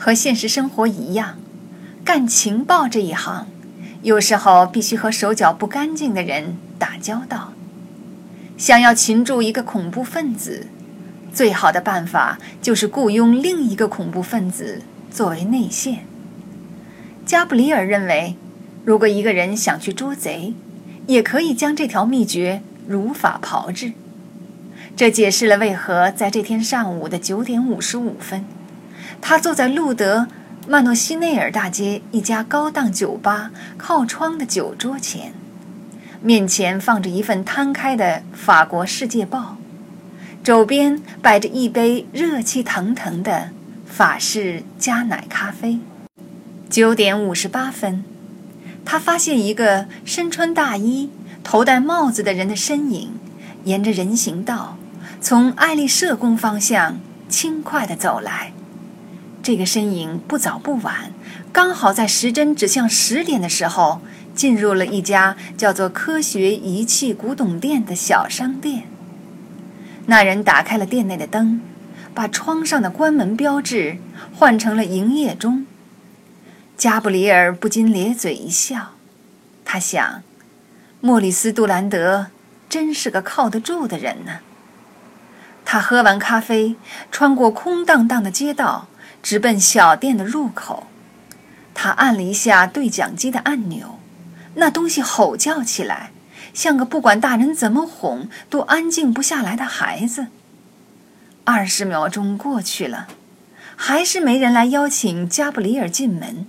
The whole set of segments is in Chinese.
和现实生活一样，干情报这一行，有时候必须和手脚不干净的人打交道。想要擒住一个恐怖分子，最好的办法就是雇佣另一个恐怖分子作为内线。加布里尔认为，如果一个人想去捉贼，也可以将这条秘诀如法炮制。这解释了为何在这天上午的九点五十五分，他坐在路德曼诺西内尔大街一家高档酒吧靠窗的酒桌前，面前放着一份摊开的《法国世界报》，周边摆着一杯热气腾腾的法式加奶咖啡。九点五十八分，他发现一个身穿大衣、头戴帽子的人的身影，沿着人行道。从爱丽舍宫方向轻快地走来，这个身影不早不晚，刚好在时针指向十点的时候，进入了一家叫做“科学仪器古董店”的小商店。那人打开了店内的灯，把窗上的关门标志换成了营业中。加布里尔不禁咧嘴一笑，他想：莫里斯·杜兰德真是个靠得住的人呢。他喝完咖啡，穿过空荡荡的街道，直奔小店的入口。他按了一下对讲机的按钮，那东西吼叫起来，像个不管大人怎么哄都安静不下来的孩子。二十秒钟过去了，还是没人来邀请加布里尔进门。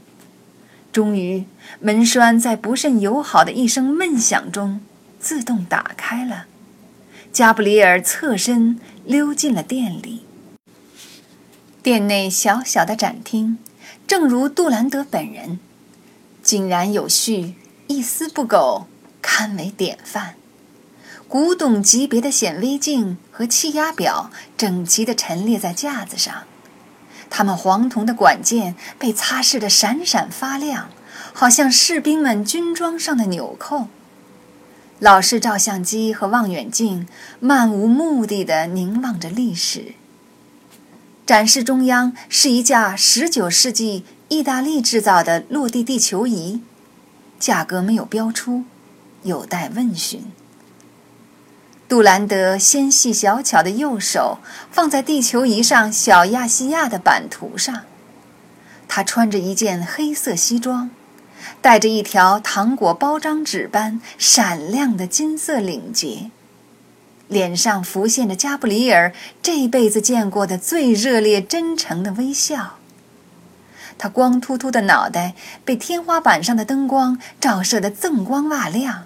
终于，门栓在不甚友好的一声闷响中自动打开了。加布里尔侧身溜进了店里。店内小小的展厅，正如杜兰德本人，井然有序，一丝不苟，堪为典范。古董级别的显微镜和气压表整齐地陈列在架子上，它们黄铜的管件被擦拭得闪闪发亮，好像士兵们军装上的纽扣。老式照相机和望远镜漫无目的地凝望着历史。展示中央是一架19世纪意大利制造的落地地球仪，价格没有标出，有待问询。杜兰德纤细小巧的右手放在地球仪上小亚细亚的版图上，他穿着一件黑色西装。带着一条糖果包装纸般闪亮的金色领结，脸上浮现着加布里尔这辈子见过的最热烈、真诚的微笑。他光秃秃的脑袋被天花板上的灯光照射得锃光瓦亮，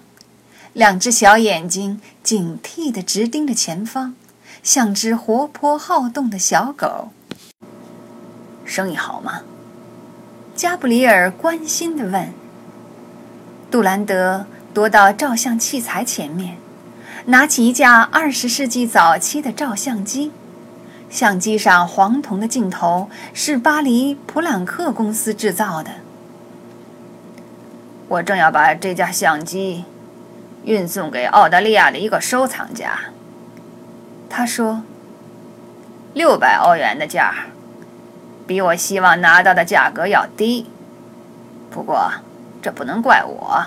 两只小眼睛警惕地直盯着前方，像只活泼好动的小狗。生意好吗？加布里尔关心地问。杜兰德踱到照相器材前面，拿起一架二十世纪早期的照相机，相机上黄铜的镜头是巴黎普朗克公司制造的。我正要把这架相机运送给澳大利亚的一个收藏家。他说：“六百欧元的价。”比我希望拿到的价格要低，不过这不能怪我。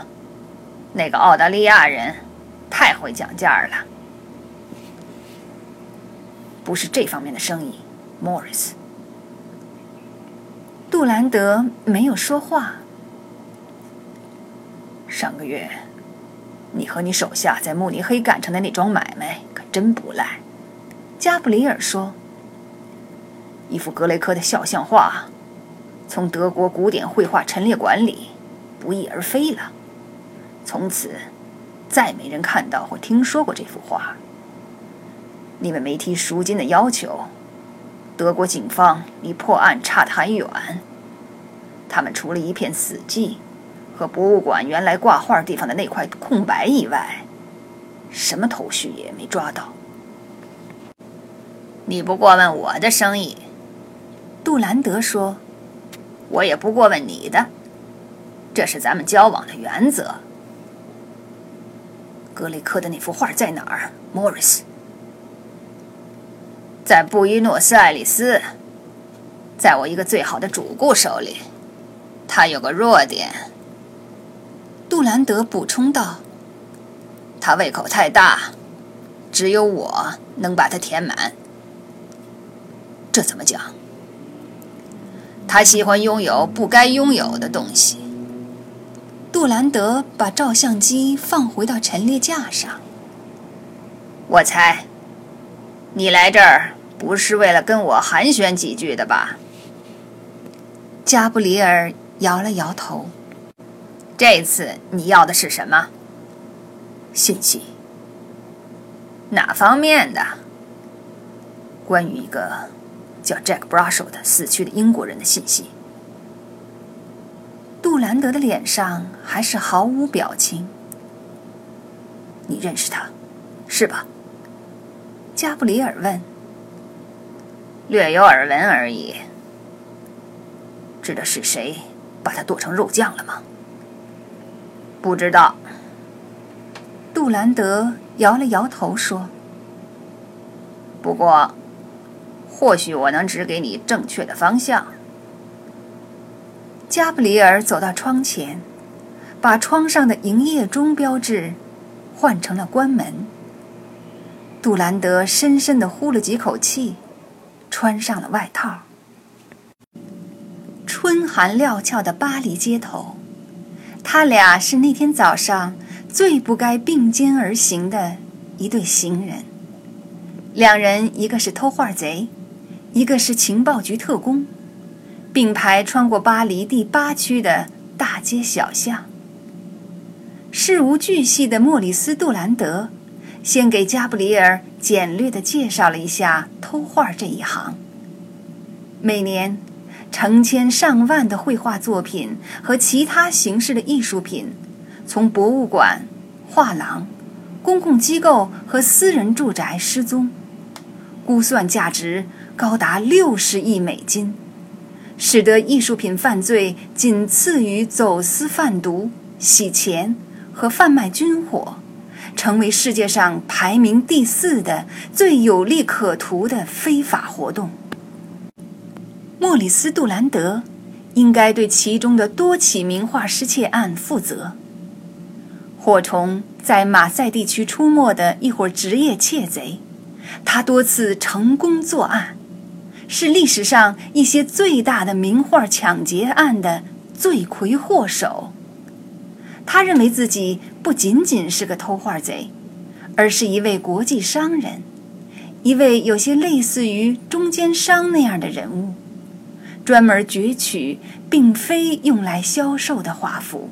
那个澳大利亚人太会讲价了。不是这方面的生意，莫里斯。杜兰德没有说话。上个月，你和你手下在慕尼黑干成的那桩买卖可真不赖，加布里尔说。一幅格雷科的肖像画，从德国古典绘画陈列馆里不翼而飞了。从此，再没人看到或听说过这幅画。你们没提赎金的要求，德国警方离破案差得还远。他们除了一片死寂和博物馆原来挂画地方的那块空白以外，什么头绪也没抓到。你不过问我的生意。杜兰德说：“我也不过问你的，这是咱们交往的原则。格雷克的那幅画在哪儿，莫里斯？在布宜诺斯艾利斯。在我一个最好的主顾手里。他有个弱点。”杜兰德补充道：“他胃口太大，只有我能把它填满。这怎么讲？他喜欢拥有不该拥有的东西。”杜兰德把照相机放回到陈列架上。我猜，你来这儿不是为了跟我寒暄几句的吧？加布里尔摇了摇头。这次你要的是什么？信息？哪方面的？关于一个叫 Jack Brushel 的死去的英国人的信息。杜兰德的脸上还是毫无表情。你认识他，是吧？加布里尔问。略有耳闻而已。知道是谁把他剁成肉酱了吗？不知道。杜兰德摇了摇头说：“不过，或许我能指给你正确的方向。”加布里尔走到窗前，把窗上的营业中标志换成了关门。杜兰德深深地呼了几口气，穿上了外套。春寒料峭的巴黎街头，他俩是那天早上最不该并肩而行的一对行人。两人，一个是偷画贼，一个是情报局特工。并排穿过巴黎第八区的大街小巷。事无巨细的莫里斯·杜兰德先给加布里尔简略地介绍了一下偷画这一行。每年，成千上万的绘画作品和其他形式的艺术品从博物馆、画廊、公共机构和私人住宅失踪，估算价值高达六十亿美金。使得艺术品犯罪仅次于走私贩毒、洗钱和贩卖军火，成为世界上排名第四的最有利可图的非法活动。莫里斯·杜兰德应该对其中的多起名画失窃案负责。祸虫在马赛地区出没的一伙职业窃贼，他多次成功作案。是历史上一些最大的名画抢劫案的罪魁祸首。他认为自己不仅仅是个偷画贼，而是一位国际商人，一位有些类似于中间商那样的人物，专门攫取并非用来销售的画幅。